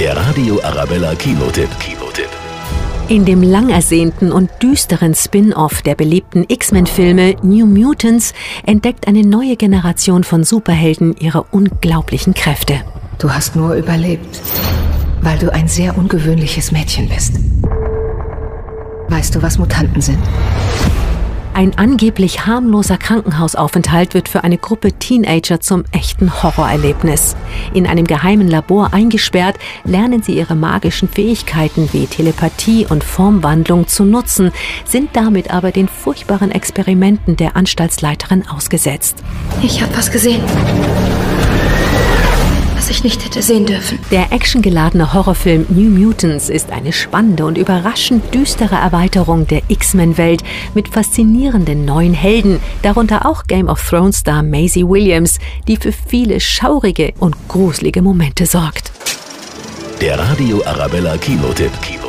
Der Radio Arabella Kinotipp. Kinotipp. In dem lang ersehnten und düsteren Spin-off der beliebten X-Men-Filme New Mutants entdeckt eine neue Generation von Superhelden ihre unglaublichen Kräfte. Du hast nur überlebt, weil du ein sehr ungewöhnliches Mädchen bist. Weißt du, was Mutanten sind? Ein angeblich harmloser Krankenhausaufenthalt wird für eine Gruppe Teenager zum echten Horrorerlebnis. In einem geheimen Labor eingesperrt, lernen sie ihre magischen Fähigkeiten wie Telepathie und Formwandlung zu nutzen, sind damit aber den furchtbaren Experimenten der Anstaltsleiterin ausgesetzt. Ich habe was gesehen ich nicht hätte sehen dürfen. Der actiongeladene Horrorfilm New Mutants ist eine spannende und überraschend düstere Erweiterung der X-Men-Welt mit faszinierenden neuen Helden, darunter auch Game of Thrones-Star Maisie Williams, die für viele schaurige und gruselige Momente sorgt. Der Radio Arabella Kinotipp. Kinotipp.